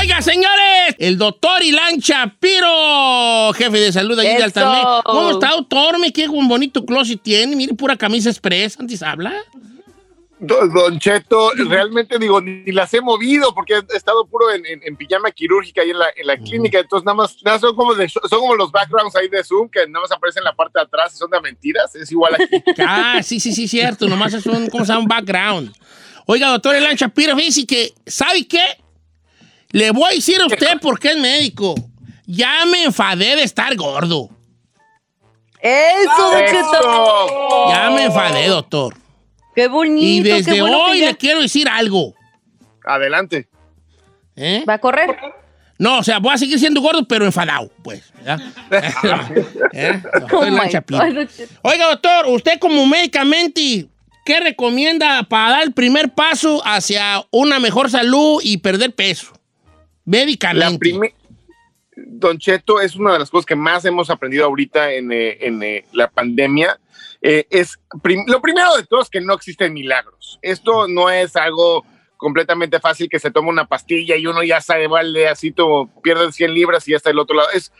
Oiga, señores, el doctor Ilan Chapiro, jefe de salud allí de. Altamé. ¿Cómo está, doctor? Me qué un bonito closet tiene. Mire, pura camisa express. Antes habla. Don, Cheto, realmente digo, ni las he movido porque he estado puro en, en- en pijama quirúrgica ahí en la, en la clínica, entonces nada más, nada, son, como de- son como los backgrounds ahí de Zoom que nada más aparecen en la parte de atrás y son de mentiras, es igual aquí. Ah, sí, sí, sí, cierto. Nomás es un, ¿cómo se llama? Un background. Oiga, doctor Ilan Chapiro, fíjese que, ¿sabe qué? Le voy a decir a usted porque es médico. Ya me enfadé de estar gordo. Eso. ¡Eso! Ya me enfadé, doctor. Qué Y bonito, qué desde bueno hoy ya le quiero decir algo. Adelante. ¿Eh? va a correr. No, o sea, voy a seguir siendo gordo, pero enfadado, pues. ¿verdad? ¿Eh? Doctor Oh. Oiga, doctor, usted como médicamente, ¿qué recomienda para dar el primer paso hacia una mejor salud y perder peso? Médicamente. Don Cheto es una de las cosas que más hemos aprendido ahorita en, eh, en, eh, la pandemia. Eh, es prim- lo primero de todo es que no existen milagros. Esto no es algo completamente fácil que se toma una pastilla y uno ya sabe, vale, así todo, pierde 100 libras y ya está del otro lado. Es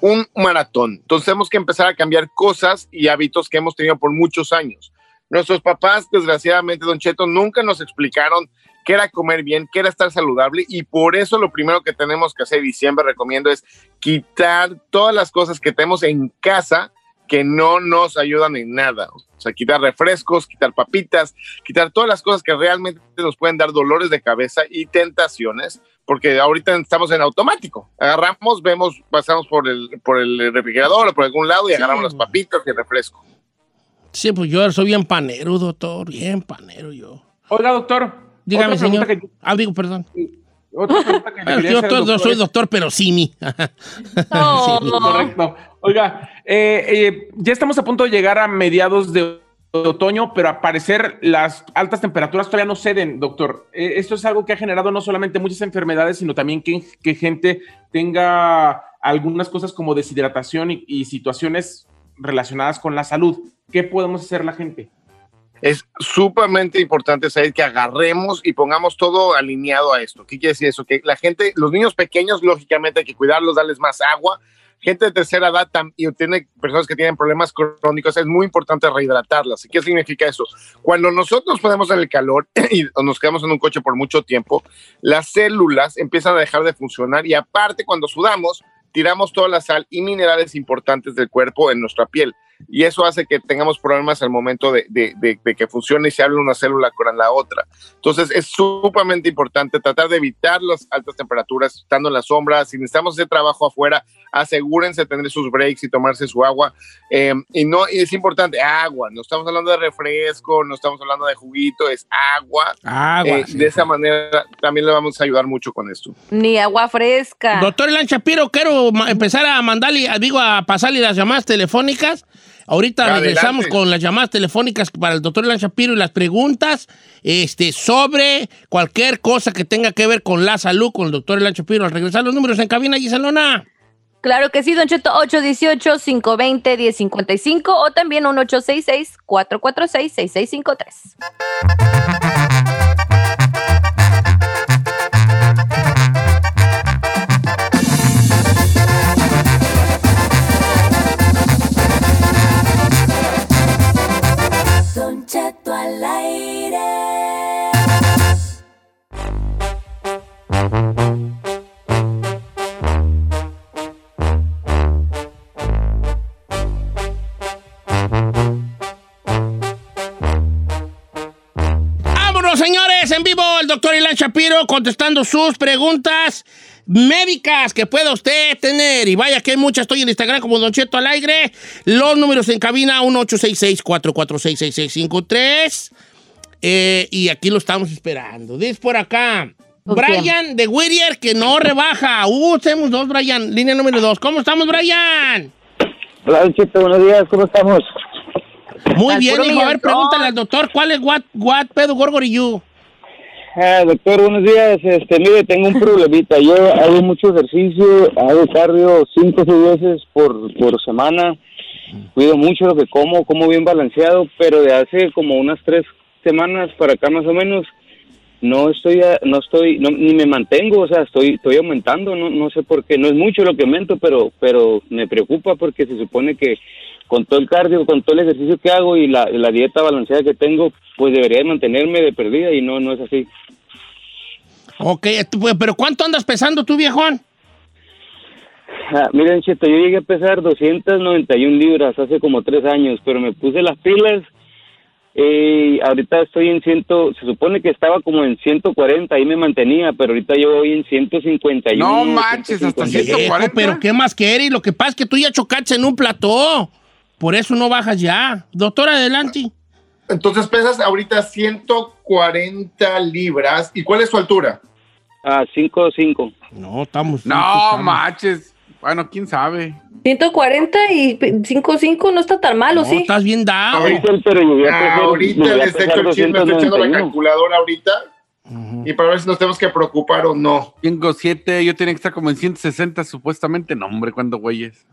un maratón. Entonces tenemos que empezar a cambiar cosas y hábitos que hemos tenido por muchos años. Nuestros papás, desgraciadamente, Don Cheto, nunca nos explicaron qué era comer bien, qué era estar saludable y por eso lo primero que tenemos que hacer y siempre recomiendo es quitar todas las cosas que tenemos en casa que no nos ayudan en nada. O sea, quitar refrescos, quitar papitas, quitar todas las cosas que realmente nos pueden dar dolores de cabeza y tentaciones, porque ahorita estamos en automático. Agarramos, vemos, pasamos por el, por el refrigerador o por algún lado y agarramos las papitas y el refresco. Sí, pues yo soy bien panero, doctor, bien panero yo. Oiga, doctor. Dígame, señor. que- Ah, digo, perdón. otra pregunta que Yo todo- doctor soy doctor, pero sí mi. No. Sí, mi. Correcto. Oiga, eh, eh, ya estamos a punto de llegar a mediados de otoño, pero al parecer las altas temperaturas todavía no ceden, doctor. Eh, esto es algo que ha generado no solamente muchas enfermedades, sino también que, que gente tenga algunas cosas como deshidratación y, y situaciones relacionadas con la salud. ¿Qué podemos hacer la gente? es sumamente importante saber que agarremos y pongamos todo alineado a esto. ¿Qué quiere decir eso? Que la gente, los niños pequeños, lógicamente hay que cuidarlos, darles más agua. Gente de tercera edad y tiene personas que tienen problemas crónicos, es muy importante rehidratarlas. ¿Y qué significa eso? Cuando nosotros ponemos en el calor y nos quedamos en un coche por mucho tiempo, las células empiezan a dejar de funcionar y aparte cuando sudamos, tiramos toda la sal y minerales importantes del cuerpo en nuestra piel y eso hace que tengamos problemas al momento de, de- de- de que funcione y se hable una célula con la otra. Entonces es sumamente importante tratar de evitar las altas temperaturas estando en la sombra. Si necesitamos hacer trabajo afuera, asegúrense de tener sus breaks y tomarse su agua. Eh, y no y es importante, agua. No estamos hablando de refresco, no estamos hablando de juguito, es agua. Agua. Eh, sí. de esa manera también le vamos a ayudar mucho con esto. Ni agua fresca. Doctor Elan Shapiro, quiero empezar a mandarle, digo, a pasarle las llamadas telefónicas. Ahorita regresamos con las llamadas telefónicas para el doctor Elan Shapiro y las preguntas este, sobre cualquier cosa que tenga que ver con la salud con el doctor Elan Shapiro. Al regresar los números en cabina, Giselona. Claro que sí, Don Cheto, 818-520-1055 o también 1866 446 6653 Contestando sus preguntas médicas que pueda usted tener. Y vaya que hay muchas, estoy en Instagram como Don Cheto al aire. Los números en cabina 1866-446-6653. Eh, y aquí lo estamos esperando. Dice por acá. ¿Con Brian de Whittier que no rebaja. Uh, tenemos dos, Brian. Línea número dos. ¿Cómo estamos, Brian? Hola, Don Cheto, buenos días, ¿cómo estamos? Muy bien, hijo. A ver, pregúntale al doctor, ¿cuál es what, what pedo gorgori you? Doctor, buenos días. Este, mire, tengo un problemita. Yo hago mucho ejercicio, hago cardio cinco o seis veces por, por semana. Cuido mucho lo que como, como bien balanceado, pero de hace como unas tres semanas para acá más o menos, no estoy, no estoy, no, ni me mantengo, o sea, estoy, estoy aumentando, no, no sé por qué, no es mucho lo que aumento, pero, pero me preocupa porque se supone que con todo el cardio, con todo el ejercicio que hago y la, dieta balanceada que tengo, pues debería de mantenerme de perdida y no, no es así. Ok, pues, pero ¿cuánto andas pesando tú, viejón? Ah, miren, Cheto, yo llegué a pesar 291 libras hace como tres años, pero me puse las pilas y ahorita estoy en ciento, se supone que estaba como en 140, ahí me mantenía, pero ahorita yo voy en 151. No manches, hasta 152. Viejo, 140. pero ¿qué más quieres? Lo que pasa es que tú ya chocaste en un plató. Por eso no bajas ya. Doctor, adelante. Entonces pesas ahorita 140 libras. ¿Y cuál es su altura? Ah, 5-5. No, estamos. No estamos- manches. Bueno, quién sabe. 140 y 55 no está tan malo, No, sí. estás bien dado. Ahorita, pero Ah, ahorita el chisme, estoy echando la 291. calculadora ahorita. Y para ver si nos tenemos que preocupar o no. Tengo siete, yo tenía que estar como en 160 supuestamente. No, hombre, ¿cuándo güeyes?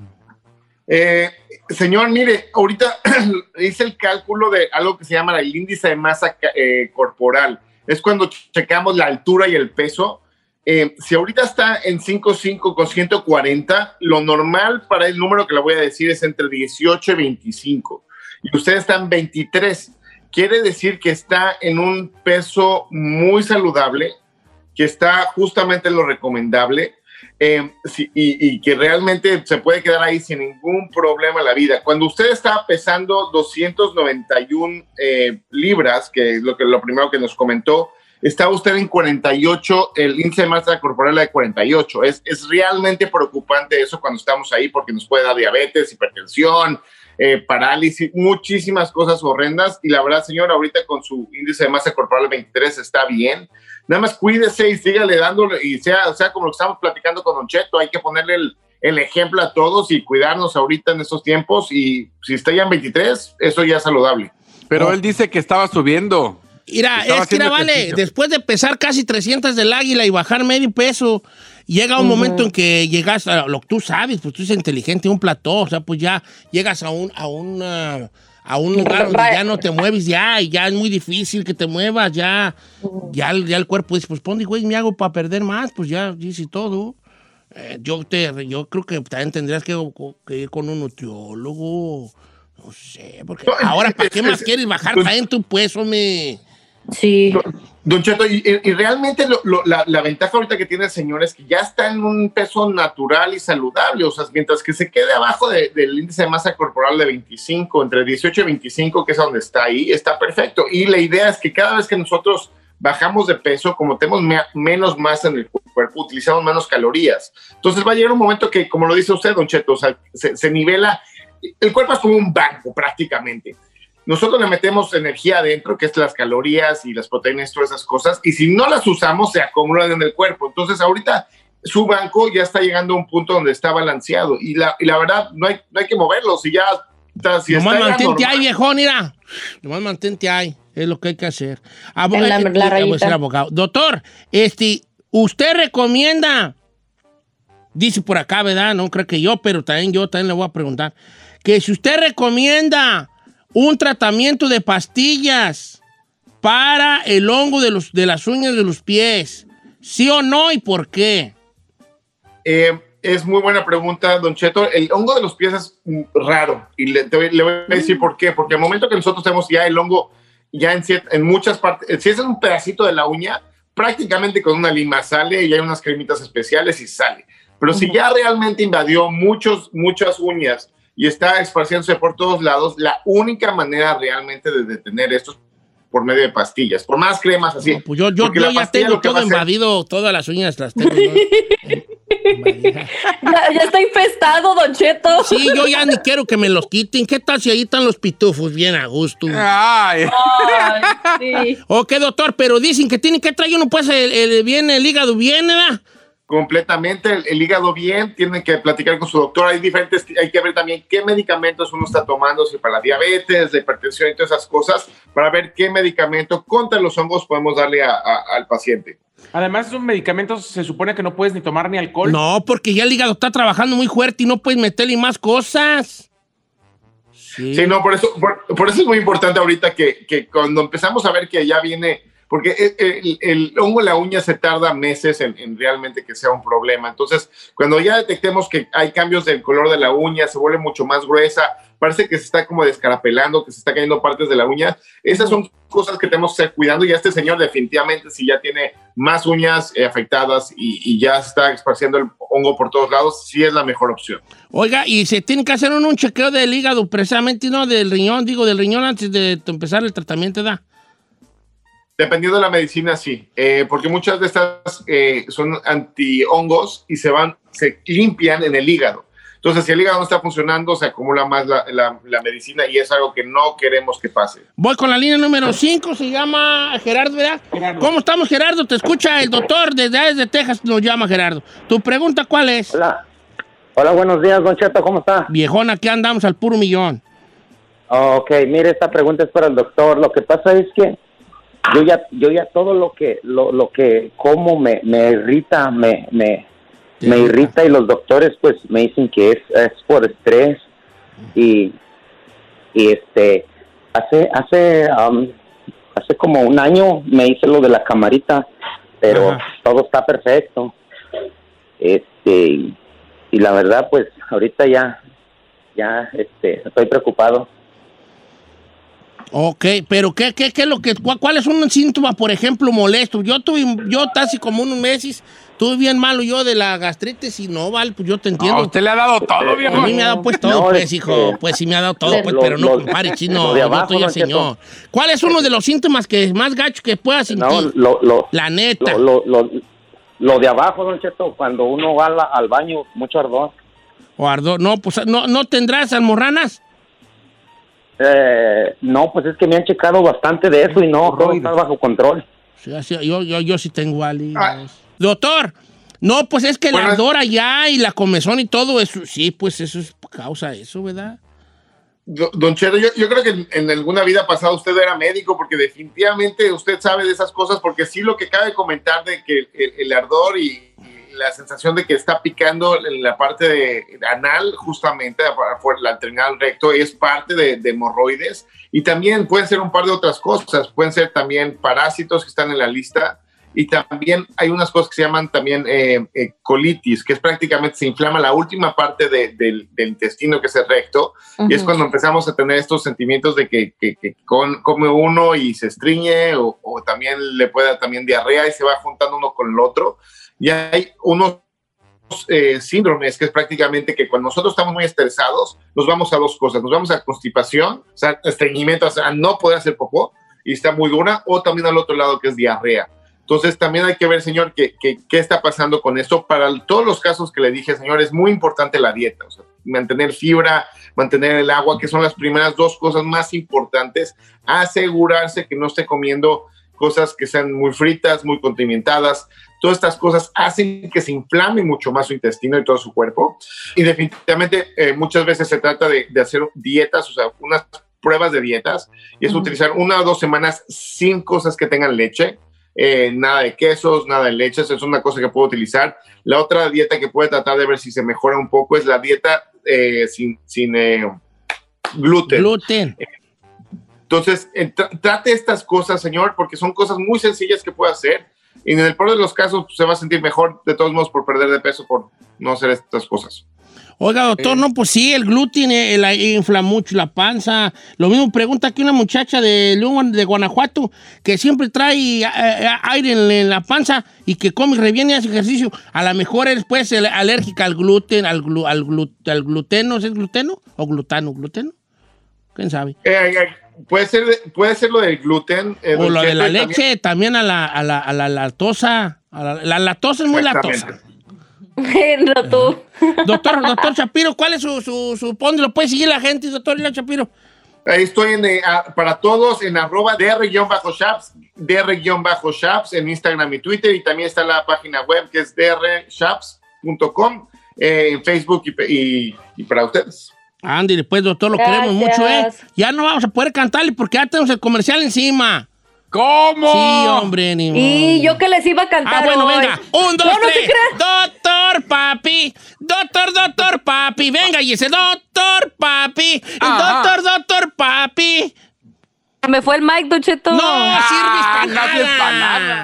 Eh, señor, mire, ahorita hice el cálculo de algo que se llama el índice de masa eh, corporal. Es cuando checamos la altura y el peso. Eh, si ahorita está en 5.5 con 140, lo normal para el número que le voy a decir es entre 18 y 25. Y usted está en 23. Quiere decir que está en un peso muy saludable, que está justamente en lo recomendable eh, y, que realmente se puede quedar ahí sin ningún problema en la vida. Cuando usted está pesando 291 eh, libras, que es lo, que, lo primero que nos comentó, está usted en 48, el índice de masa corporal de 48. Es, es realmente preocupante eso cuando estamos ahí porque nos puede dar diabetes, hipertensión, eh, parálisis, muchísimas cosas horrendas. Y la verdad, señor, ahorita con su índice de masa corporal 23 está bien. Nada más cuídese y sígale dándole, y sea, sea como lo que estamos platicando con Don Cheto, hay que ponerle el, el ejemplo a todos y cuidarnos ahorita en estos tiempos. Y si está ya en 23, eso ya es saludable. Pero Oh. él dice que estaba subiendo. Mira, Estaba es que, mira, haciendo vale, ejercicio. después de pesar casi 300 del águila y bajar medio peso, llega un momento en que llegas a lo que tú sabes, pues tú eres inteligente, un plató, o sea, pues ya llegas a un, a una, a un lugar donde ya no te mueves ya, y ya es muy difícil que te muevas, ya, ya, el- ya el cuerpo dice, pues ponte, güey, me hago para perder más, pues ya dice todo. Eh, yo, te, yo creo que también tendrías que, que ir con un nutriólogo, no sé, porque ahora, ¿para qué más es- quieres bajar pues- también tu peso, me... Sí. Don Cheto, y, realmente la, ventaja ahorita que tiene el señor es que ya está en un peso natural y saludable, o sea, mientras que se quede abajo de- del índice de masa corporal de 25, entre 18 y 25, que es donde está ahí, está perfecto. Y la idea es que cada vez que nosotros bajamos de peso, como tenemos me- menos masa en el cuerpo, utilizamos menos calorías. Entonces va a llegar un momento que, como lo dice usted, Don Cheto, se, se nivela, el cuerpo es como un banco prácticamente nosotros le metemos energía adentro, que es las calorías y las proteínas, todas esas cosas, y si no las usamos, se acumulan en el cuerpo. Entonces, ahorita su banco ya está llegando a un punto donde está balanceado, y la, y la verdad, no hay, no hay que moverlo, si ya está, si Nomás está ya mantente normal. ahí, viejón, mira. Nomás mantente ahí. Es lo que hay que hacer. La- eh, la eh, rayita. voy a ser abogado. Doctor, este, usted recomienda, dice por acá, ¿verdad? No creo que yo, pero también yo también le voy a preguntar, que si usted recomienda un tratamiento de pastillas para el hongo de, los, de las uñas de los pies, ¿sí o no y por qué? Eh, es muy buena pregunta, Don Cheto. El hongo de los pies es raro y le, te voy- le voy a decir por qué. Porque el momento que nosotros tenemos ya el hongo, ya en muchas partes, eh, si es un pedacito de la uña, prácticamente con una lima sale y hay unas cremitas especiales y sale. Pero si ya realmente invadió muchos, muchas uñas y está esparciéndose por todos lados, la única manera realmente de detener esto es por medio de pastillas. Por más cremas así. No, pues yo, ya pastilla tengo todo invadido, todas las uñas las tengo. Ya, ya está infestado, Don Cheto. Sí, yo ya ni quiero que me los quiten. ¿Qué tal si ahí están los pitufos bien a gusto? Ay, Ay, sí. Ok, doctor, pero dicen que tiene que traer uno, pues, el, el- bien, el hígado bien, ¿verdad? Completamente el, el hígado bien, tienen que platicar con su doctor. Hay diferentes, hay que ver también qué medicamentos uno está tomando, si para la diabetes, la hipertensión y todas esas cosas, para ver qué medicamento contra los hongos podemos darle a- a- al paciente. Además, esos medicamentos se supone que no puedes ni tomar ni alcohol. No, porque ya el hígado está trabajando muy fuerte y no puedes meterle más cosas. Sí. Sí, no, por eso, por, por eso es muy importante ahorita que, que cuando empezamos a ver que ya viene, porque eh, el, el hongo en la uña se tarda meses en, en realmente que sea un problema. Entonces, cuando ya detectemos que hay cambios del color de la uña, se vuelve mucho más gruesa, parece que se está como descarapelando, que se está cayendo partes de la uña, esas son cosas que tenemos que estar cuidando y este señor definitivamente si ya tiene más uñas afectadas y, y ya está esparciendo el hongo por todos lados, sí es la mejor opción. Oiga, y se tiene que hacer un, un chequeo del hígado, precisamente, no del riñón, digo, del riñón antes de empezar el tratamiento, ¿da? Dependiendo de la medicina, sí, Eh, porque muchas de estas eh, son antihongos y se van, se limpian en el hígado. Entonces, si el hígado no está funcionando, se acumula más la, la- la medicina y es algo que no queremos que pase. Voy con la línea número 5, se llama Gerardo, ¿verdad? Gerardo. ¿Cómo estamos, Gerardo? Te escucha el doctor desde, desde Texas, nos llama Gerardo. ¿Tu pregunta cuál es? Hola. Hola, buenos días, Don Cheto, ¿cómo está? Viejona, aquí andamos al puro millón. Ok, mire, esta pregunta es para el doctor. Lo que pasa es que yo ya, yo ya todo lo que, lo, lo que como me, me irrita, me, me, me irrita. y los doctores pues me dicen que es, es por estrés y, y este, hace, hace, um, hace como un año me hice lo de la camarita, pero Ajá. todo está perfecto. Este, y la verdad pues ahorita ya, ya, este, estoy preocupado. Ok, pero ¿qué, qué, qué es lo que, cuál, cuál es un síntoma, por ejemplo, molesto? Yo tuve, yo casi como unos meses, tuve bien malo yo de la gastritis y no, vale, pues yo te entiendo. A usted le ha dado todo, A viejo. mí me ha dado pues todo, No, pues, es hijo. que- Pues sí me ha dado todo, pues, Lo- pero no compare, chino. abajo, estoy Cheto. señor. ¿Cuál es uno de los síntomas que más gacho que puedas sentir? No, lo, lo, La neta. lo, lo, de abajo, don Cheto, cuando uno va a la- al baño, mucho ardor. O ardor. No, pues no, no tendrás almorranas. Eh, no, pues es que me han checado bastante de eso y no, todo está bajo control. Sí, yo, yo, yo sí tengo ali. Ah. Doctor, no, pues es que el Bueno, ardor allá y la comezón y todo eso, sí, pues eso es causa eso, ¿verdad? Do- Don Cheto, yo, yo creo que en, en alguna vida pasada usted era médico porque definitivamente usted sabe de esas cosas porque sí lo que cabe comentar de que el, el ardor y, y la sensación de que está picando en la parte de anal justamente por- la terminal recto es parte de, de hemorroides. Y también pueden ser un par de otras cosas, pueden ser también parásitos que están en la lista. Y también hay unas cosas que se llaman también eh, eh, colitis, que es prácticamente se inflama la última parte de- del, del intestino que es el recto. Y es cuando empezamos a tener estos sentimientos de que, que- que con- come uno y se estriñe o, o también le puede dar también diarrea y se va juntando uno con el otro. Y hay unos eh, síndromes que es prácticamente que cuando nosotros estamos muy estresados nos vamos a dos cosas. Nos vamos a constipación, o sea, estreñimiento, o sea, no poder hacer popó y está muy dura o también al otro lado que es diarrea. Entonces también hay que ver, señor, qué que, qué está pasando con esto. Para todos los casos que le dije, señor, es muy importante la dieta, mantener fibra, mantener el agua, que son las primeras dos cosas más importantes. Asegurarse que no esté comiendo cosas que sean muy fritas, muy condimentadas. Todas estas cosas hacen que se inflame mucho más su intestino y todo su cuerpo. Y definitivamente eh, muchas veces se trata de, de hacer dietas, o sea, unas pruebas de dietas, y es Ujú. utilizar una o dos semanas sin cosas que tengan leche. eh, nada de quesos, nada de leches, es una cosa que puedo utilizar. La otra dieta que puede tratar de ver si se mejora un poco es la dieta eh, sin, sin eh, gluten. Gluten. Entonces, eh, tra- trate estas cosas, señor, porque son cosas muy sencillas que puede hacer. Y en el peor de los casos pues, se va a sentir mejor, de todos modos, por perder de peso, por no hacer estas cosas. Oiga, doctor, no, pues sí, el gluten eh, la- infla mucho la panza. Lo mismo pregunta aquí una muchacha de León, de Guanajuato, que siempre trae eh, eh, aire en, en la panza y que come re bien y hace ejercicio. A lo mejor es pues alérgica al gluten, al, glu- al, glu- al gluteno, ¿es gluteno o glutano? ¿Gluteno? ¿Quién sabe? Puede, ser, puede ser lo del gluten. eh, O lo de la también- leche, también a la, a la, a la lactosa. A la, la lactosa es muy lactosa. Exactamente. No, tú. Doctor, doctor Shapiro, ¿cuál es su, su, su ¿Dónde lo puede seguir la gente, doctor Shapiro? Ahí estoy en, eh, para todos en arroba dr-shaps, dr-shaps en Instagram y Twitter y también está la página web que es drshaps.com eh, en Facebook y, pe- y- y para ustedes. Andy, después, doctor, lo Gracias. queremos mucho, ¿eh? Ya no vamos a poder cantarle porque ya tenemos el comercial encima. ¿Cómo? Sí, hombre, ni Y modo. yo que les iba a cantar. Ah, bueno, hoy. venga. Un, dos, No, no te tres. creas. doctor papi. Doctor, doctor papi. Venga, y ese doctor papi. Ajá. Doctor, doctor papi. Me fue el mic, Don Cheto. No sirves para no sirves pa' nada.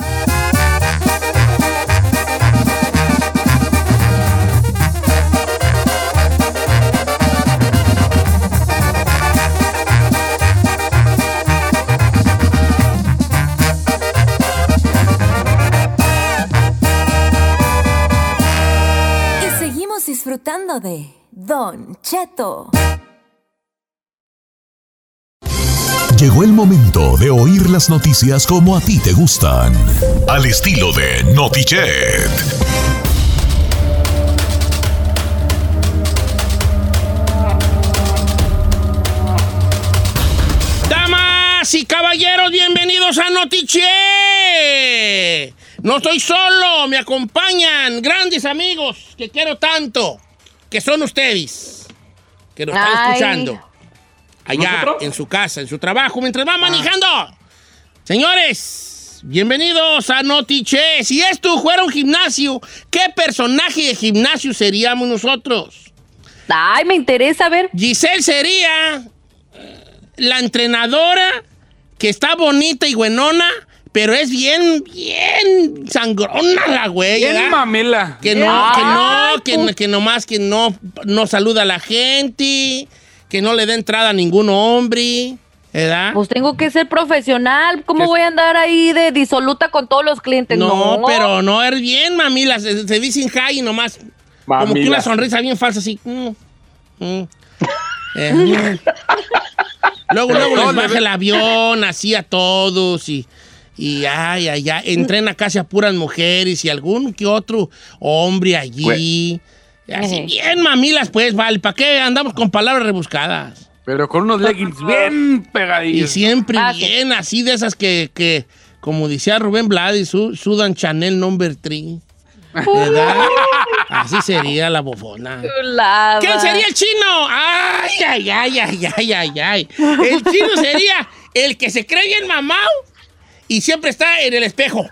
Disfrutando de Don Cheto. Llegó el momento de oír las noticias como a ti te gustan. Al estilo de Notichet. Damas y caballeros, bienvenidos a Notiche. No estoy solo, me acompañan grandes amigos que quiero tanto, que son ustedes, que nos están Ay. escuchando. Allá, ¿Nosotros? en su casa, en su trabajo, mientras va manejando. Señores, bienvenidos a Notiche. Si esto fuera un gimnasio, ¿qué personaje de gimnasio seríamos nosotros? Ay, me interesa, a ver. Giselle sería eh, la entrenadora que está bonita y buenona, pero es bien, bien sangrona la güey. Bien ¿verdad? mamela. Que no, que no, que, que nomás que no, no saluda a la gente, que no le da entrada a ningún hombre, ¿verdad? Pues tengo que ser profesional. ¿Cómo voy a andar ahí de disoluta con todos los clientes? no, No, pero no, es bien, mamila, se, se dicen hi y nomás, como que Mamila. una sonrisa bien falsa así. mm, mm, eh, mm. Luego, luego les baja el avión, así a todos y, y ay, ay, ay, entrena casi a puras mujeres y algún que otro hombre allí. Así bien mamilas, pues, vale, ¿para qué andamos con palabras rebuscadas? Pero con unos leggings bien Y pegadillos. siempre Ah, sí. bien, así de esas que, que como decía Rubén Blades, su, sudan Chanel number 3. ¿Verdad? Así sería la bofona. Chulada. ¿Quién sería el chino? Ay, ay, ay, ay, ay, ay, ay. El chino sería el que se cree bien mamado y siempre está en el espejo.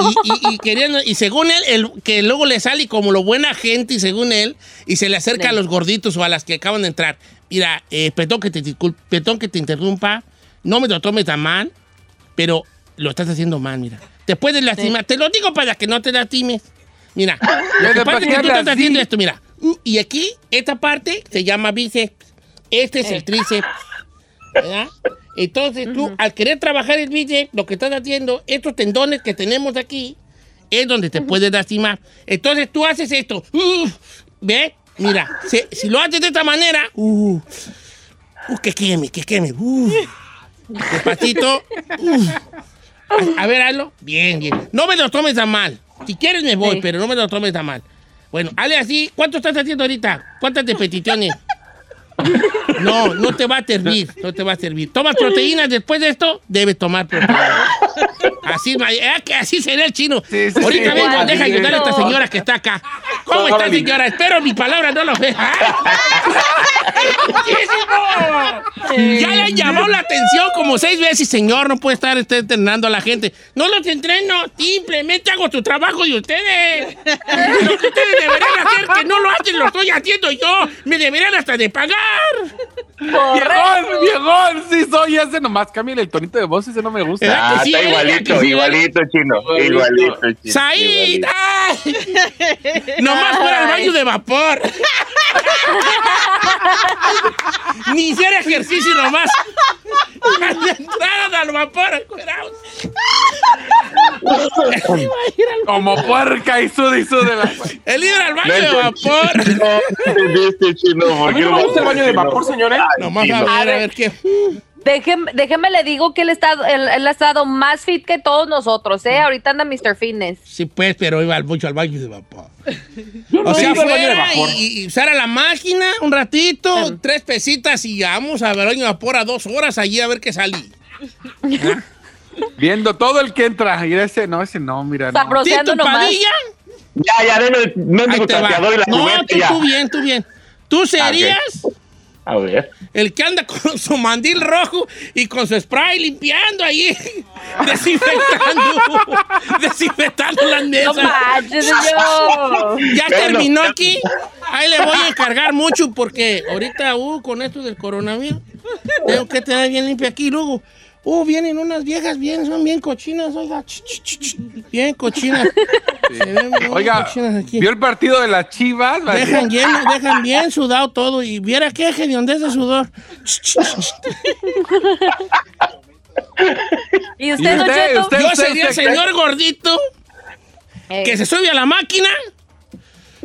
Y, y- y queriendo, y según él, el, que luego le sale como lo buena gente, y según él, y se le acerca a los gorditos o a las que acaban de entrar. Mira, eh, perdón, que te, perdón que te interrumpa, no me lo tomes tan mal, pero lo estás haciendo mal, mira. Te puedes lastimar, te lo digo para que no te lastimes. Mira, lo que pasa es que tú estás haciendo esto, mira. Y aquí, esta parte se llama bíceps. Este es el tríceps. ¿verdad? Entonces tú, al querer trabajar el bíceps, lo que estás haciendo, estos tendones que tenemos aquí, es donde te puedes lastimar. Entonces tú haces esto. Uh, ¿Ve? Mira, se- si lo haces de esta manera, uh, uh, que queme, que queme. Uh, despacito. uh. A, a ver, hazlo. Bien, bien. No me lo tomes tan mal. Si quieres me voy, Sí. pero no me lo tomes tan mal. Bueno, hazle así. ¿Cuánto estás haciendo ahorita? ¿Cuántas repeticiones? No, no te va a servir, no te va a servir. ¿Tomas proteínas después de esto? Debes tomar proteínas. Así, que así será el chino. Sí, sí, Ahorita sí, vengo, deja ayudar a esta señora que está acá. ¿Cómo está, señora? Espero mi palabra no lo vea. ¡Muchísimo! Ya le llamó la atención como seis veces, señor. No puede estar usted entrenando a la gente. No los entreno, simplemente hago tu trabajo de ustedes. Lo que ustedes deberían hacer, que no lo hacen, lo estoy haciendo yo. Me deberían hasta de pagar. Viejón, viejón, sí soy ese nomás. Cámbiale el tonito de voz, ese no me gusta. ¿Verdad que Ah, sí, está igualito, sí, igualito, chino. Igualito. Igualito, chino. ¡Said! Nomás fuera al baño de vapor. Ni hiciera ejercicio nomás. Entraran al vapor. Como puerca y suda y suda. la- El ir al baño de vapor. No entendiste, chino. ¿por A mí qué no me gusta el baño de vapor, señores. Nomás a ver, a ver qué. Déjeme, déjeme le digo que él, está, él, él ha estado más fit que todos nosotros, ¿eh? Ahorita anda Mr. Fitness. Sí, pues, pero iba al- mucho al baño de vapor. Yo no O sea, al baño de fuera vapor. y, y usar a la máquina un ratito, tres pesitas y vamos a ver baño de vapor a dos horas allí a ver qué salí. Viendo todo el que entra. Y ese no, ese no, mira. No. Tito nomás. Padilla. Ya, ya, deme el mendigo y la No, tú, ya. tú bien, tú bien. Tú serías A ver. el que anda con su mandil rojo y con su spray limpiando ahí, desinfectando, desinfectando las No mesas. manches, señor. Ya terminó aquí. Ahí le voy a encargar mucho porque ahorita, uh, con esto del coronavirus, tengo que tener bien limpio aquí. Luego, uh, vienen unas viejas bien, son bien cochinas, oiga. ch, ch, ch, ch, Bien cochinas. Oiga, cochinas aquí. vio el partido de las chivas. Dejan lleno, dejan bien sudado todo. Y viera qué hediondez de sudor. Ch, ch, ch. ¿Y ¿Y usted, Don usted, usted? Yo sería el señor gordito que se sube a la máquina,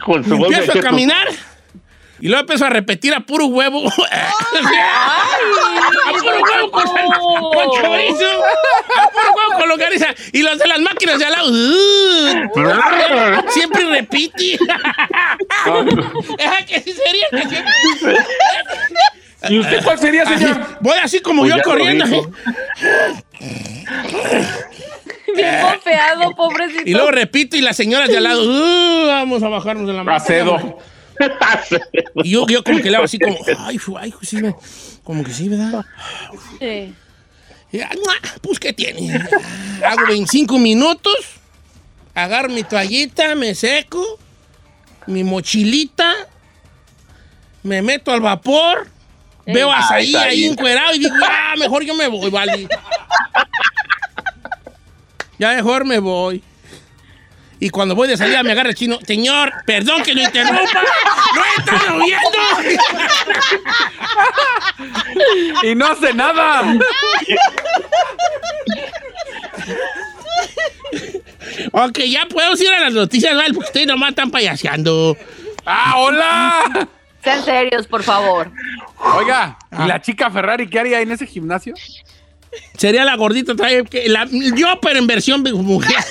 Con su empiezo a cheto. Y luego empiezo a repetir a puro huevo. a puro huevo con, con chorizo. A puro huevo con longaniza. Y los de las máquinas de al lado. uh, siempre repite. Ajá, que sí sería. que siempre- ¿Y usted cuál sería, señor? Voy así como Pues yo corriendo. Bien bofeado, pobrecito. Y luego repito y las señoras de al lado. "Uh, vamos a bajarnos de la máquina. Y yo, yo como que le hago así como, ay, fu- ay, sí, me- como que sí, ¿verdad? Sí. Y, ah. Pues, ¿qué tiene? Hago 25 minutos, agarro mi toallita, me seco, mi mochilita, me meto al vapor, veo a Ah, Saí está ahí bien. encuerado y digo, ah, mejor yo me voy, vale. Ya mejor me voy. Y cuando voy de salida me agarra el chino, señor, perdón que lo interrumpa, no están oyendo. Y no hace nada. Ok, ya puedo ir a las noticias, ¿vale? Porque ustedes nomás están payaseando. ¡Ah, hola! Sean serios, por favor. Oiga, Ah. ¿y la chica Ferrari qué haría en ese gimnasio? Sería la gordita trae que la, yo, pero en versión de mujer.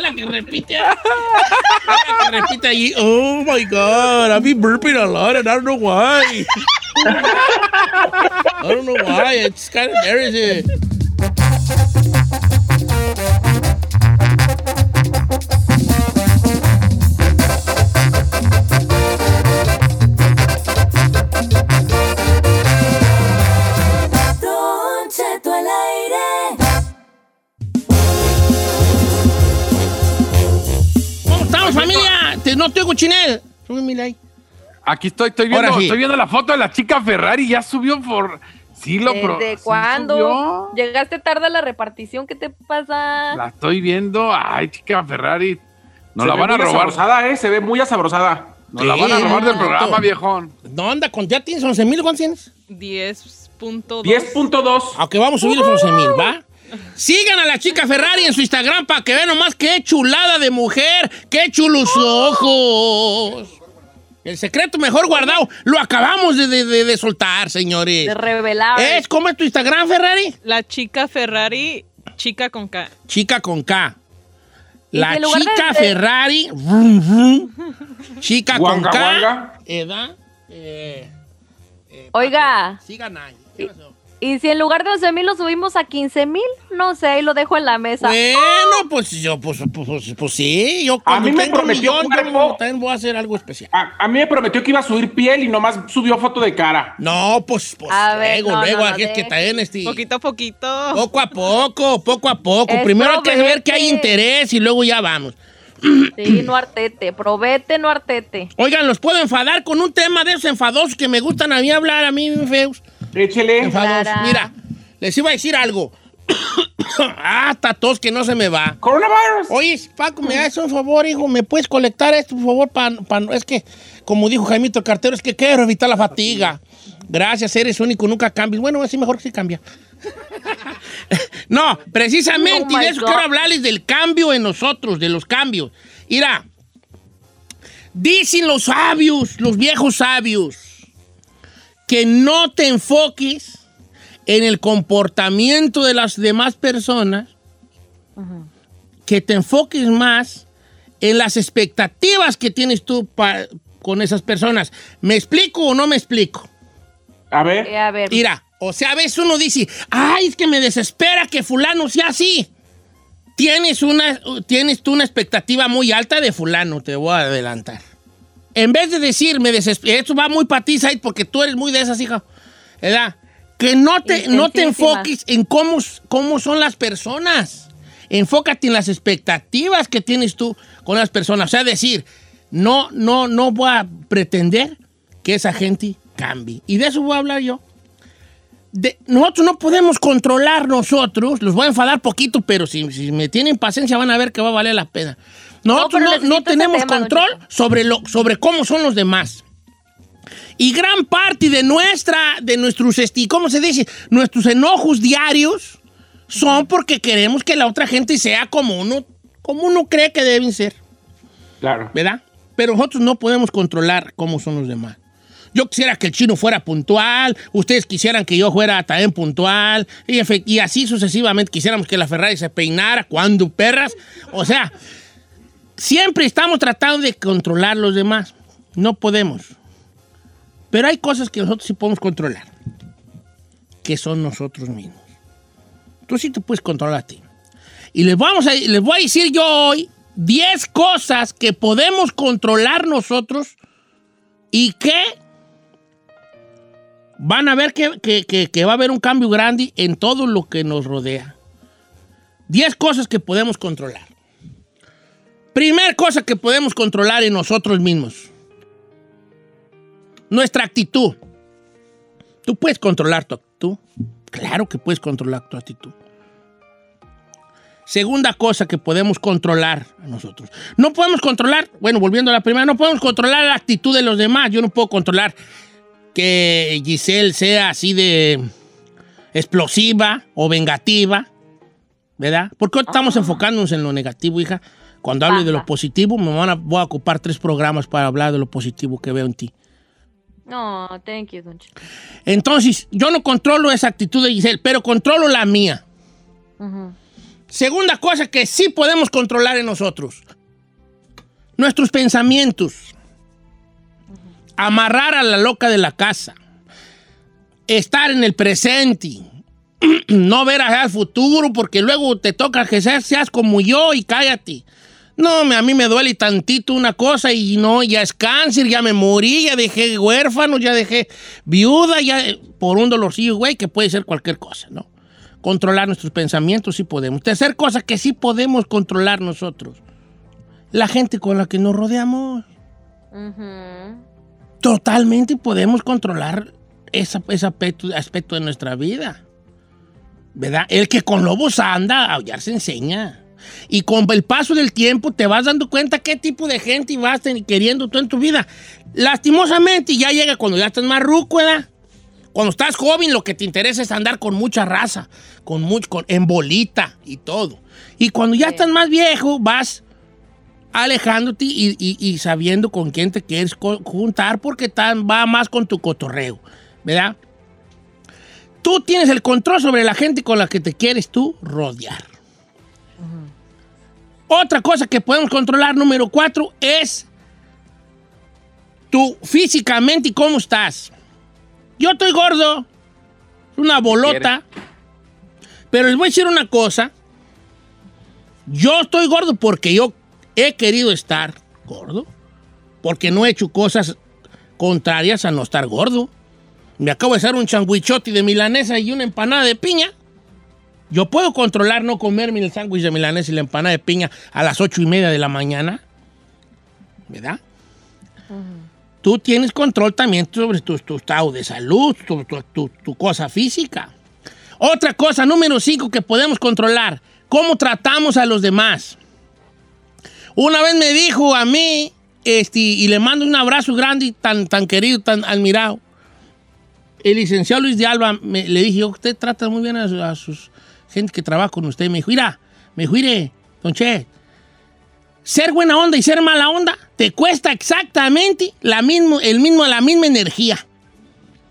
La que repite. La que repite allí. Oh my God, I've been burping a lot and I don't know why. I don't know why. It's kind of embarrassing. ¿Cómo estamos, familia? Te, no te oigo, Chinel. Súbeme ahí. Aquí estoy, estoy viendo, sí. estoy viendo la foto de la chica Ferrari. Ya subió por. Sí, lo pro- ¿Desde cuándo? subió. Llegaste tarde a la repartición, ¿qué te pasa? La estoy viendo. Ay, chica Ferrari. Nos Se la van a robar. asabrosada, ¿eh? Se ve muy asabrosada. Nos la van a robar del programa, viejón. No, anda, con, ya tienes 11 mil, ¿cuántos tienes? 10.2. 10.2. Aunque vamos a subir los 11 mil, ¿va? Sigan a la chica Ferrari en su Instagram para que vean nomás qué chulada de mujer, qué chulos ojos. El secreto mejor guardado lo acabamos de, de- de- de soltar, señores. De revelar. ¿Es cómo es tu Instagram, Ferrari? La chica Ferrari, chica con K. Chica con K. La chica de- Ferrari. chica Guanga, con K. guanga. Edad. eh, eh, Oiga. Sigan ahí. Y si en lugar de 11 mil lo subimos a 15 mil, no sé, ahí lo dejo en la mesa. Bueno, pues yo, pues, pues, pues, pues sí, yo cuando mí me prometió millón, yo cuerpo. también voy a hacer algo especial. A, a mí me prometió que iba a subir piel y nomás subió foto de cara. No, pues, pues A ver, luego, no, luego, no, no, aquí es que también este, Poquito a poquito. poco a poco, poco a poco. Es Primero hay que ver que hay interés y luego ya vamos. Sí, no artete. Probete, no artete. Oigan, los puedo enfadar con un tema de esos enfadosos que me gustan a mí hablar, a mí feos. Échele. Mira, les iba a decir algo. ah, está tos que no se me va. Coronavirus. Oye, Paco, me haces un favor, hijo, ¿me puedes colectar esto, por favor? Pa, es que, como dijo Jaimito Cartero, es que quiero evitar la fatiga. Gracias, eres único, nunca cambias. Bueno, así mejor que sí cambia. no, precisamente, Oh y de eso God. quiero hablarles del cambio en nosotros, de los cambios. Mira, dicen los sabios, los viejos sabios, que no te enfoques en el comportamiento de las demás personas, que te enfoques más en las expectativas que tienes tú con esas personas. ¿Me explico o no me explico? A ver. Eh, a ver. Mira, o sea, a veces uno dice, ay, es que me desespera que fulano sea así. Tienes, una, tienes tú una expectativa muy alta de fulano, te voy a adelantar. En vez de decir, me desespera, esto va muy para ti, Said, porque tú eres muy de esas, hija. ¿Verdad? que no te, no te enfoques en cómo, cómo son las personas. Enfócate en las expectativas que tienes tú con las personas. O sea, decir, no, no, no voy a pretender que esa gente cambie. Y de eso voy a hablar yo. De- nosotros no podemos controlar nosotros, los voy a enfadar poquito, pero si, si me tienen paciencia van a ver que va a valer la pena. Nosotros no, no tenemos tema, control sobre, lo, sobre cómo son los demás. Y gran parte de nuestra, de nuestros, esti- ¿cómo se dice? Nuestros enojos diarios son porque queremos que la otra gente sea como uno, como uno cree que deben ser, Claro. ¿verdad? Pero nosotros no podemos controlar cómo son los demás. Yo quisiera que el chino fuera puntual, ustedes quisieran que yo fuera también puntual, y, y así sucesivamente quisiéramos que la Ferrari se peinara cuando perras. O sea, siempre estamos tratando de controlar los demás. No podemos. Pero hay cosas que nosotros sí podemos controlar, que son nosotros mismos. Tú sí te puedes controlar a ti. Y les, vamos a, les voy a decir yo hoy 10 cosas que podemos controlar nosotros y que van a ver que, va a haber un cambio grande en todo lo que nos rodea. 10 cosas que podemos controlar. Primer cosa que podemos controlar en nosotros mismos. Nuestra actitud. Tú puedes controlar tu actitud. Claro que puedes controlar tu actitud. Segunda cosa que podemos controlar a nosotros. No podemos controlar, bueno, volviendo a la primera, no podemos controlar la actitud de los demás. Yo no puedo controlar que Giselle sea así de explosiva o vengativa, ¿verdad? Porque estamos enfocándonos en lo negativo, hija. Cuando hable de lo positivo, me van a, voy a ocupar tres programas para hablar de lo positivo que veo en ti. No, thank you, Don Cheto. Entonces, yo no controlo esa actitud de Giselle, pero controlo la mía. Ujú. Segunda cosa que sí podemos controlar en nosotros. Nuestros pensamientos. Amarrar a la loca de la casa. Estar en el presente. no ver hacia el futuro porque luego te toca que seas, seas como yo y cállate. No, a mí me duele tantito una cosa y no, ya es cáncer, ya me morí, ya dejé huérfano, ya dejé viuda, ya por un dolorcillo, güey, que puede ser cualquier cosa, ¿no? Controlar nuestros pensamientos sí podemos. Tercer cosa que sí podemos controlar nosotros. La gente con la que nos rodeamos. Totalmente podemos controlar ese aspecto, aspecto de nuestra vida. ¿Verdad? El que con lobos anda, a aullar se enseña. Y con el paso del tiempo te vas dando cuenta qué tipo de gente vas queriendo tú en tu vida. Lastimosamente ya llega cuando ya estás más ruco, ¿verdad? Cuando estás joven lo que te interesa es andar con mucha raza, con mucho, con, en bolita y todo. Y cuando ya Sí. estás más viejo vas alejándote y, y- y sabiendo con quién te quieres juntar porque tan, va más con tu cotorreo, ¿verdad? Tú tienes el control sobre la gente con la que te quieres tú rodear. Otra cosa que podemos controlar, número cuatro, es tú físicamente y cómo estás. Yo estoy gordo, una bolota, pero les voy a decir una cosa. Yo estoy gordo porque yo he querido estar gordo, porque no he hecho cosas contrarias a no estar gordo. Me acabo de hacer un changuichote de milanesa y una empanada de piña. Yo puedo controlar no comerme el sándwich de milanesa y la empanada de piña a las ocho y media de la mañana. ¿Verdad? Tú tienes control también sobre tu, tu estado de salud, tu, tu- cosa física. Otra cosa, número cinco, que podemos controlar, cómo tratamos a los demás. Una vez me dijo a mí, este, y le mando un abrazo grande, y tan, tan querido, tan admirado, el licenciado Luis de Alba, me- le dije, usted trata muy bien a sus gente que trabaja con usted. Me dijo, mira, me dijo, mire, don Che, ser buena onda y ser mala onda te cuesta exactamente la mismo, el mismo, la misma energía.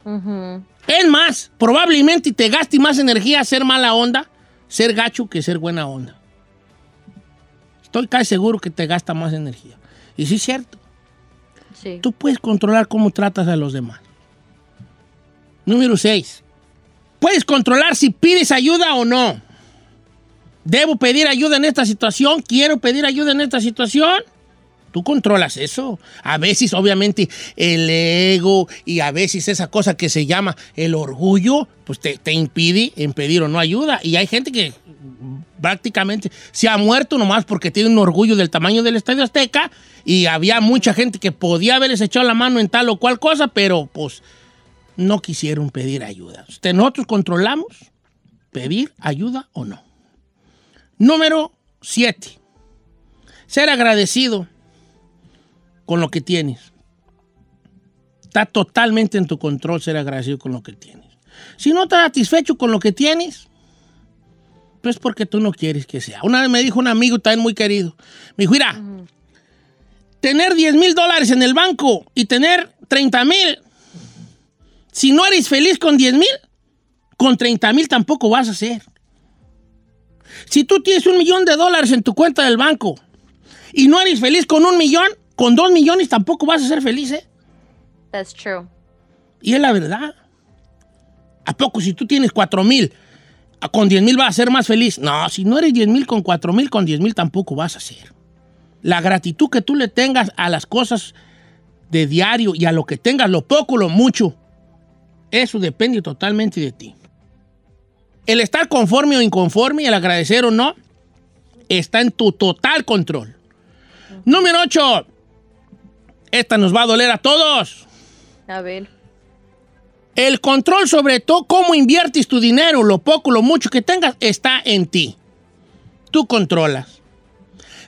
Ujú. Es más, probablemente te gaste más energía ser mala onda, ser gacho que ser buena onda. Estoy casi seguro que te gasta más energía. Y sí es cierto. Sí. Tú puedes controlar cómo tratas a los demás. Número 6. Puedes controlar si pides ayuda o no. ¿Debo pedir ayuda en esta situación? ¿Quiero pedir ayuda en esta situación? tú controlas eso. A veces, obviamente, el ego y a veces esa cosa que se llama el orgullo, pues te, te impide en pedir o no ayuda. Y hay gente que prácticamente se ha muerto nomás porque tiene un orgullo del tamaño del Estadio Azteca y había mucha gente que podía haberles echado la mano en tal o cual cosa, pero pues no quisieron pedir ayuda. Usted, nosotros controlamos pedir ayuda o no. Número 7. Ser agradecido con lo que tienes. Está totalmente en tu control ser agradecido con lo que tienes. Si no estás satisfecho con lo que tienes, pues porque tú no quieres que sea. Una vez me dijo un amigo también muy querido. Me dijo, mira, tener 10 mil dólares en el banco y tener 30 mil, si no eres feliz con 10 mil, con 30 mil tampoco vas a ser. Si tú tienes un millón de dólares en tu cuenta del banco y no eres feliz con un millón, con dos millones tampoco vas a ser feliz, ¿eh? That's true. Y es la verdad. ¿A poco si tú tienes 4 mil, con 10 mil vas a ser más feliz? No, si no eres 10 mil con 4 mil, con 10 mil tampoco vas a ser. La gratitud que tú le tengas a las cosas de diario y a lo que tengas, lo poco, lo mucho, eso depende totalmente de ti. El estar conforme o inconforme, el agradecer o no, está en tu total control. Número 8. Esta nos va a doler a todos. A ver. El control sobre todo cómo inviertes tu dinero, lo poco, lo mucho que tengas, está en ti. Tú controlas.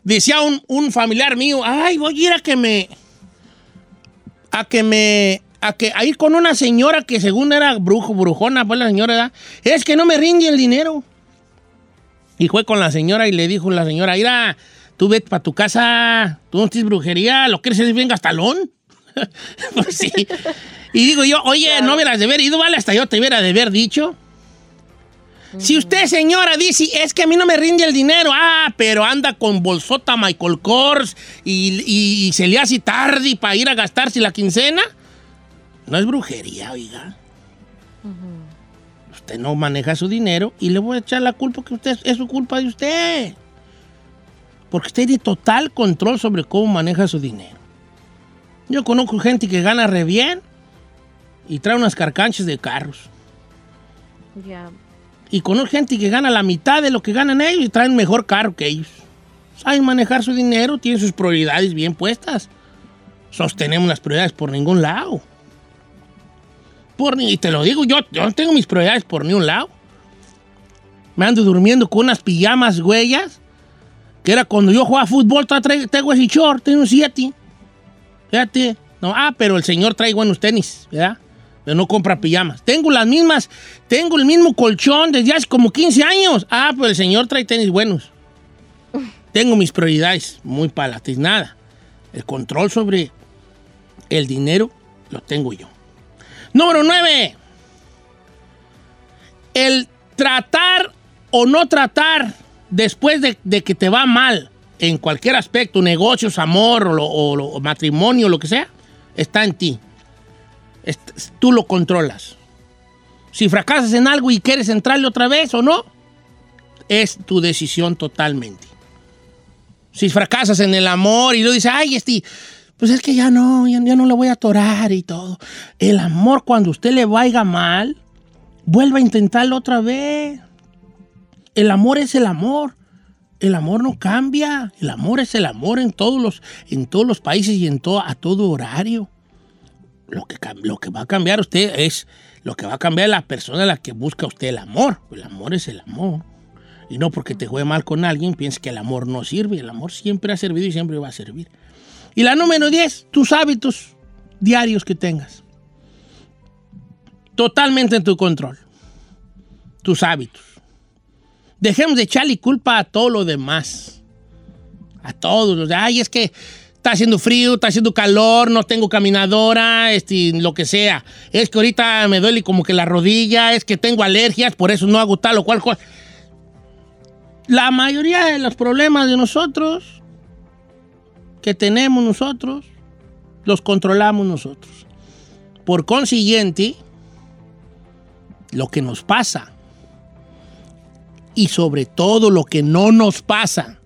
Decía un, un familiar mío, ay, voy a ir a que me... A que me... A, que, a ir con una señora que según era brujo, brujona, pues la señora, ¿verdad? es que no me rinde el dinero. Y fue con la señora y le dijo la señora, mira, tú vete para tu casa, tú no tienes brujería, lo quieres es bien gastalón. pues sí. Y digo yo, oye, no hubieras de haber ido, vale, hasta yo te hubiera de haber dicho. Si usted, señora, dice, es que a mí no me rinde el dinero, ah, pero anda con bolsota Michael Kors y, y- y se le hace tarde para ir a gastarse la quincena, no es brujería, oiga. Usted no maneja su dinero y le voy a echar la culpa que usted es su culpa de usted. Porque usted tiene total control sobre cómo maneja su dinero. Yo conozco gente que gana re bien y trae unas carcanchas de carros. Ya. Y conozco gente que gana la mitad de lo que ganan ellos y traen mejor carro que ellos. Saben manejar su dinero, tienen sus prioridades bien puestas. Sostenemos las prioridades por ningún lado. Por ni- y te lo digo, yo, yo no tengo mis prioridades por ningún lado. Me ando durmiendo con unas pijamas huellas, que era cuando yo jugaba fútbol, tengo ese short, tengo un 7. Fíjate. No, ah, pero el señor trae buenos tenis, ¿verdad? Pero no compra pijamas. Tengo las mismas, tengo el mismo colchón desde hace como 15 años. Ah, pero el señor trae tenis buenos. Tengo mis prioridades muy palates, nada. El control sobre el dinero lo tengo yo. Número 9. El tratar o no tratar después de, que te va mal en cualquier aspecto, negocios, amor o, lo- o lo- o matrimonio, lo que sea, está en ti. Tú lo controlas. Si fracasas en algo y quieres entrarle otra vez o no, es tu decisión totalmente. Si fracasas en el amor y luego dices, ay, este, pues es que ya no, ya, no le voy a atorar y todo. El amor, cuando usted le vaya mal, vuelva a intentarlo otra vez. El amor es el amor. El amor no cambia. El amor es el amor en todos los, en todos los países y en todo, a todo horario. Lo que, lo que va a cambiar usted es, lo que va a cambiar la persona a la que busca usted el amor. El amor es el amor. Y no porque te juegue mal con alguien, pienses que el amor no sirve. El amor siempre ha servido y siempre va a servir. Y la número 10, tus hábitos diarios que tengas. Totalmente en tu control. Tus hábitos. Dejemos de echarle culpa a todo lo demás. A todos ay, es que está haciendo frío, está haciendo calor, no tengo caminadora, este, lo que sea. Es que ahorita me duele como que la rodilla, es que tengo alergias, por eso no hago tal o cual cosa. La mayoría de los problemas de nosotros, que tenemos nosotros, los controlamos nosotros. Por consiguiente, lo que nos pasa y sobre todo lo que no nos pasa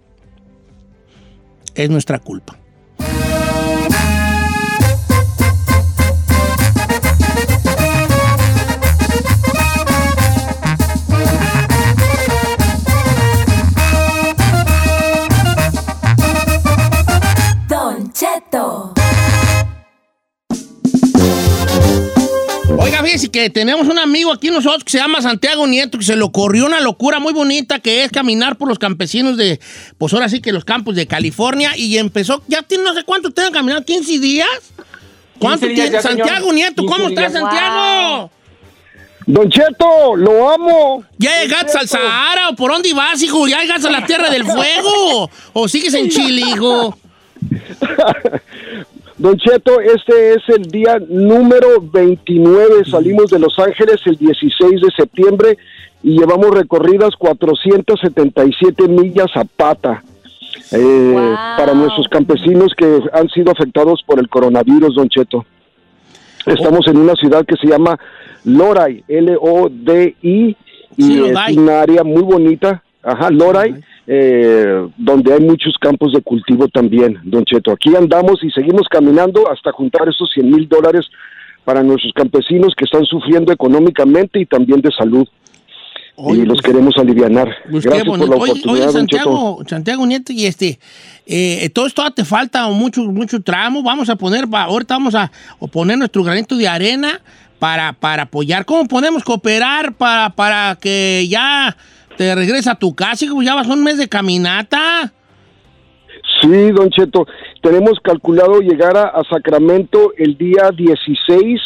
es nuestra culpa. Que tenemos un amigo aquí nosotros que se llama Santiago Nieto, que se le ocurrió una locura muy bonita que es caminar por los campesinos de, pues ahora sí que los campos de California y empezó, ya tiene no sé cuánto tenga caminado, 15 días. ¿Cuánto 15 días tiene? ya, señor. Santiago Nieto, 15 ¿cómo estás, días. Santiago? Don Cheto, lo amo. ¿Ya llegaste al Sahara o por dónde vas, hijo? ¿Ya llegaste a la Tierra del Fuego? ¿O sigues en Chile, hijo? Don Cheto, este es el día número 29. Salimos de Los Ángeles el 16 de septiembre y llevamos recorridas 477 millas a pata. eh, Para nuestros campesinos que han sido afectados por el coronavirus, Don Cheto. Estamos en una ciudad que se llama Loray, L-O-D-I, y Sí, es una área muy bonita, ajá, Loray, eh, donde hay muchos campos de cultivo también, Don Cheto. Aquí andamos y seguimos caminando hasta juntar esos 100 mil dólares para nuestros campesinos que están sufriendo económicamente y también de salud. y los queremos alivianar. Pues Gracias por la Oye, oportunidad, oye, Cheto. Santiago, Santiago Nieto, y este, eh, todo esto te falta mucho, mucho tramo. Vamos a poner, ahorita vamos a poner nuestro granito de arena para, para apoyar. ¿Cómo podemos cooperar para, para que ya te regreses a tu casa? hijo? Ya vas un mes de caminata. Sí, don Cheto, tenemos calculado llegar a, a Sacramento el día 16,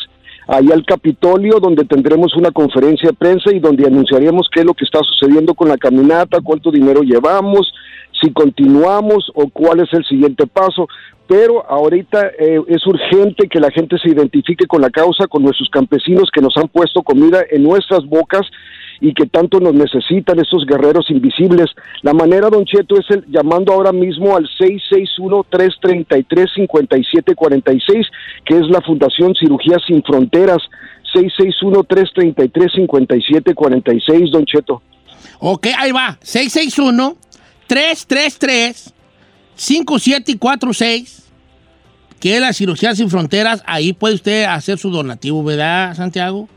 allá al Capitolio, donde tendremos una conferencia de prensa y donde anunciaremos qué es lo que está sucediendo con la caminata, cuánto dinero llevamos, si continuamos o cuál es el siguiente paso. Pero ahorita eh, es urgente que la gente se identifique con la causa, con nuestros campesinos que nos han puesto comida en nuestras bocas y que tanto nos necesitan estos guerreros invisibles. La manera, Don Cheto, es el, llamando ahora mismo al 661-333-5746, que es la Fundación Cirugía Sin Fronteras. 661-333-5746, Don Cheto. Ok, ahí va. 661-333-5746, que es la cirugía sin fronteras. Ahí puede usted hacer su donativo, ¿verdad, Santiago?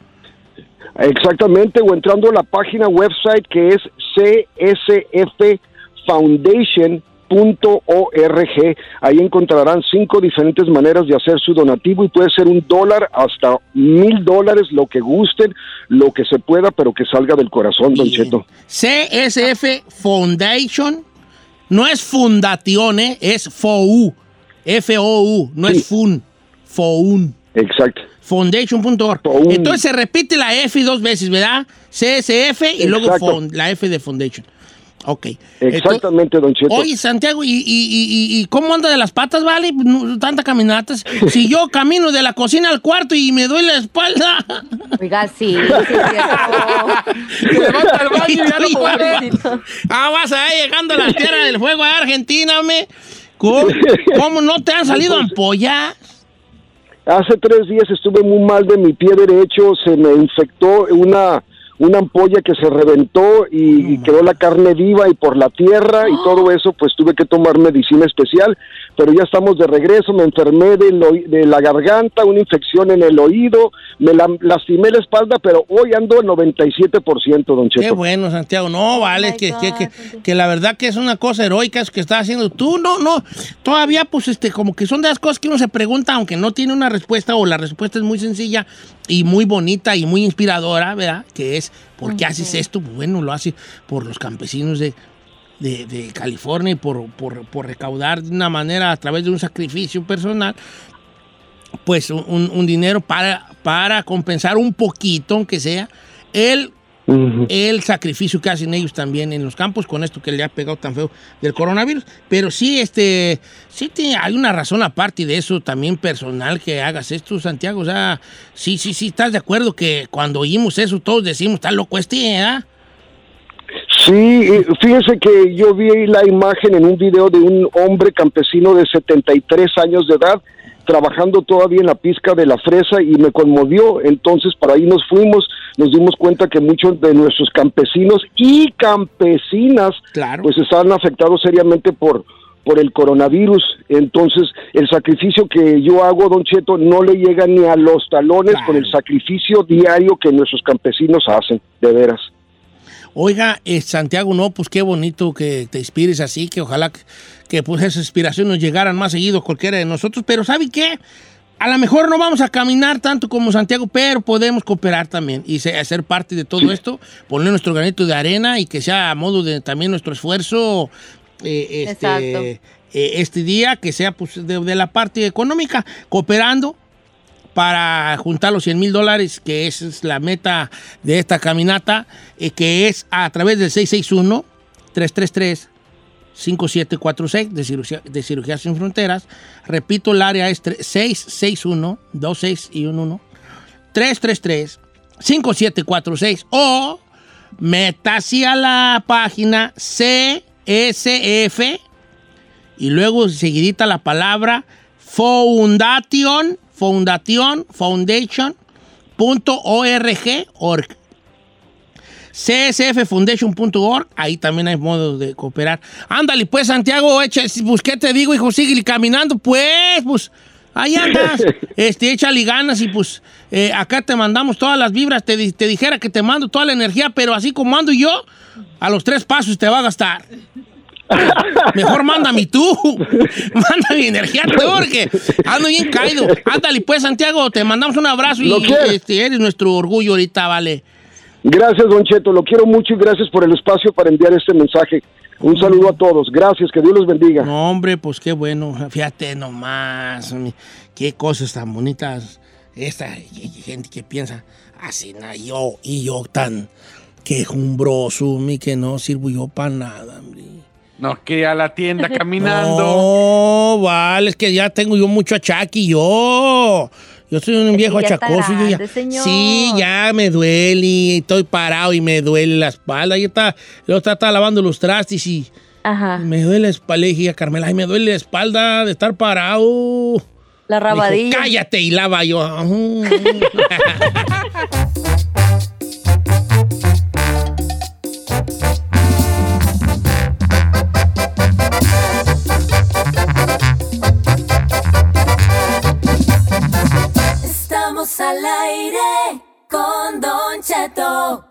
Exactamente, o entrando a la página website que es csffoundation.org. Ahí encontrarán cinco diferentes maneras de hacer su donativo y puede ser un dólar hasta mil dólares, lo que gusten, lo que se pueda, pero que salga del corazón, Don Cheto. CSF Foundation. No es fundación, ¿eh? es FOU. F-O-U, no es FUN. FOUN. Exacto. Foundation.org. Entonces se repite la F dos veces, ¿verdad? CSF y luego Exacto. la F de Foundation. Ok. Exactamente, Don Cheto. Oye, Santiago, ¿y, y, y- y- y cómo anda de las patas, vale? No, tanta caminatas. Si yo camino de la cocina al cuarto y me doy la espalda. Oiga, sí, sí levanta al baño y ya no puede. Ah, vas ahí llegando a la tierra del fuego de Argentina, me. ¿Cómo, cómo no te han salido ampollas? Hace tres días estuve muy mal de mi pie derecho, se me infectó una, una ampolla que se reventó y, y quedó la carne viva y por la tierra y todo eso, pues tuve que tomar medicina especial, pero ya estamos de regreso, me enfermé del oí- de la garganta, una infección en el oído, me la- lastimé la espalda, pero hoy ando al 97%, don Cheto. Qué bueno, Santiago. No, vale, que, que, que, que la verdad que es una cosa heroica eso que estás haciendo tú. No, no. Todavía, pues, este, como que son de las cosas que uno se pregunta, aunque no tiene una respuesta, o la respuesta es muy sencilla y muy bonita y muy inspiradora, ¿verdad? Que es, ¿por qué haces esto? Pues, bueno, lo hace por los campesinos de, de, de California y por, por, por recaudar de una manera a través de un sacrificio personal pues un, un dinero para, para compensar un poquito, aunque sea, el, el sacrificio que hacen ellos también en los campos con esto que le ha pegado tan feo del coronavirus. Pero sí, este, sí te- hay una razón aparte de eso también personal que hagas esto, Santiago. O sea, sí, sí, sí, estás de acuerdo que cuando oímos eso todos decimos, está loco este, ¿verdad? Sí, fíjese que yo vi la imagen en un video de un hombre campesino de 73 años de edad trabajando todavía en la pizca de la fresa y me conmovió. Entonces, para ahí nos fuimos, nos dimos cuenta que muchos de nuestros campesinos y campesinas pues están afectados seriamente por por el coronavirus. Entonces, el sacrificio que yo hago, Don Cheto, no le llega ni a los talones con el sacrificio diario que nuestros campesinos hacen, de veras. Oiga, eh, Santiago, no, pues qué bonito que te inspires así, que ojalá que, que, pues esas inspiraciones nos llegaran más seguido a cualquiera de nosotros, pero ¿sabe qué? a lo mejor no vamos a caminar tanto como Santiago, pero podemos cooperar también y hacer parte de todo esto, poner nuestro granito de arena y que sea a modo de también nuestro esfuerzo eh, este, eh, este día, que sea pues, de, de la parte económica, cooperando para juntar los 100 mil dólares, que es la meta de esta caminata, eh, que es a través del 661-333. 5746 de cirugía, de cirugía sin fronteras. Repito, el área es tre- 661 26 y un 1 333 5746 o métase a la página CSF y luego seguidita la palabra Foundation, Foundation, Foundation punto org, org. csffoundation.org, ahí también hay modos de cooperar. Ándale, pues, Santiago, echa, pues, ¿qué te digo, hijo? Sigue caminando, pues, pues, ahí andas. este, échale ganas y, pues, eh, acá te mandamos todas las vibras. Te, te dijera que te mando toda la energía, pero así como ando yo, a los tres pasos te va a gastar. Mejor mándame tú. Manda mi energía tú, porque ando bien caído. Ándale, pues, Santiago, te mandamos un abrazo y este, eres nuestro orgullo ahorita, vale. Gracias, Don Cheto. Lo quiero mucho y gracias por el espacio para enviar este mensaje. Un saludo a todos. Gracias. Que Dios los bendiga. No, hombre, pues qué bueno. Fíjate nomás. Qué cosas tan bonitas. Esta gente que piensa así, na, yo y yo tan quejumbroso, mi que no sirvo yo para nada, hombre. No, que a la tienda caminando. No, vale, es que ya tengo yo mucho achaque yo. Yo soy un viejo ya está achacoso. yo ya- grande, señor. Sí, ya me duele. y Estoy parado y me duele la espalda. Yo estaba, yo estaba, estaba lavando los trastes y Ajá. me duele la espalda. Le dije a Carmela, "Ay, me duele la espalda de estar parado. La dijo, rabadilla. Cállate y lava yo. Al aire con Don Cheto.